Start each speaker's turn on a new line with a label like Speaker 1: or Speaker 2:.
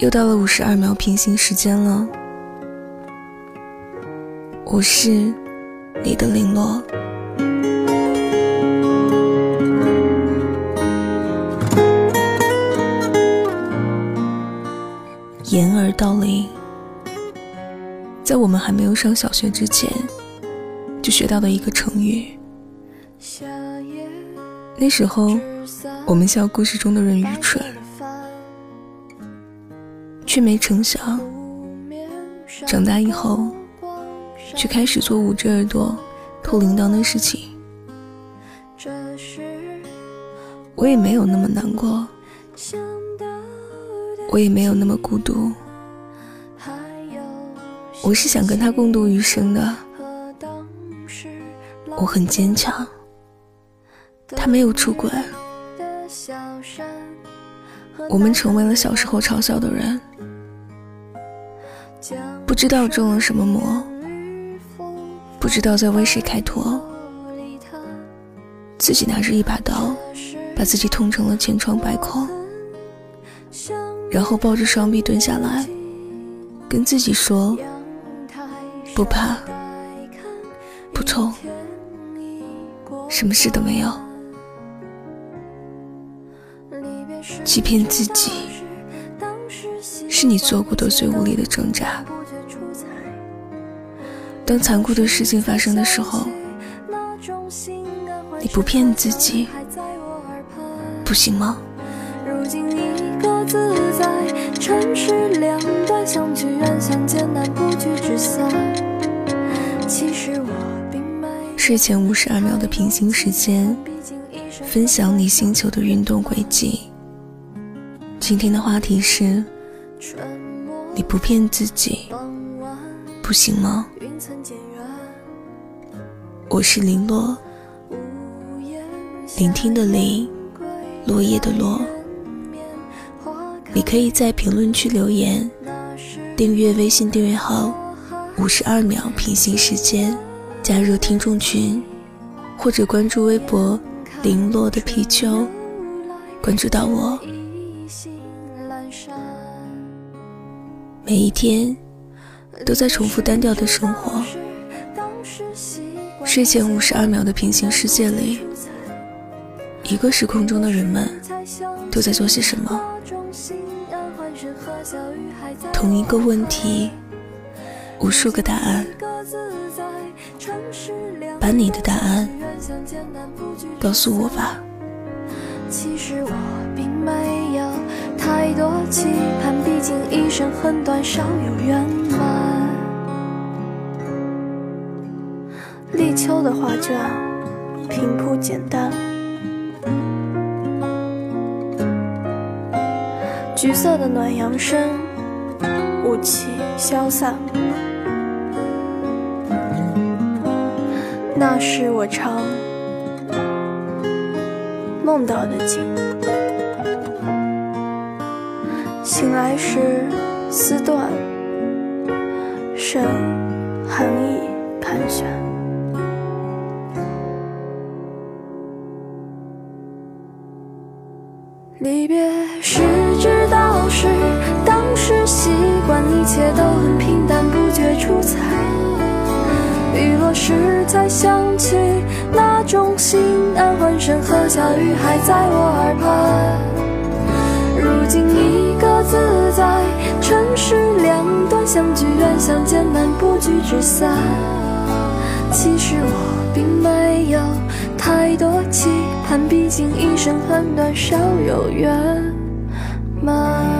Speaker 1: 又到了五十二秒平行时间了，我是你的零落。掩耳盗铃，在我们还没有上小学之前，就学到的一个成语。那时候，我们笑故事中的人愚蠢。却没成想，长大以后，却开始做捂着耳朵偷铃铛的事情。我也没有那么难过，我也没有那么孤独。我是想跟他共度余生的，我很坚强。他没有出轨，我们成为了小时候嘲笑的人。不知道中了什么魔，不知道在为谁开脱，自己拿着一把刀，把自己捅成了千疮百孔，然后抱着双臂蹲下来，跟自己说：不怕，不痛，什么事都没有，欺骗自己。是你做过的最无力的挣扎。当残酷的事情发生的时候，你不骗自己，不行吗？睡前五十二秒的平行时间，分享你星球的运动轨迹。今天的话题是。你不骗自己，不行吗？我是林落，聆听的聆，落叶的落。你可以在评论区留言，订阅微信订阅号，五十二秒平行时间，加入听众群，或者关注微博零落的皮丘，关注到我。每一天都在重复单调的生活。睡前五十二秒的平行世界里，一个时空中的人们都在做些什么？同一个问题，无数个答案。把你的答案告诉我吧。其实我并没有太多期盼，毕竟一生很短，少有圆满。秋的画卷平铺简单，橘色的暖阳升，雾气消散。那是我常。梦到的景，醒来时丝断，剩寒意盘旋。离别时知道是当时习惯，一切都很平淡，不觉出彩。雨落时才想起那种心安，欢声和笑语还在我耳畔。如今一个自在，城市两端，相聚远，相见难，不聚只散。其实我并没有太多期叹，毕竟一生很短，少有圆满。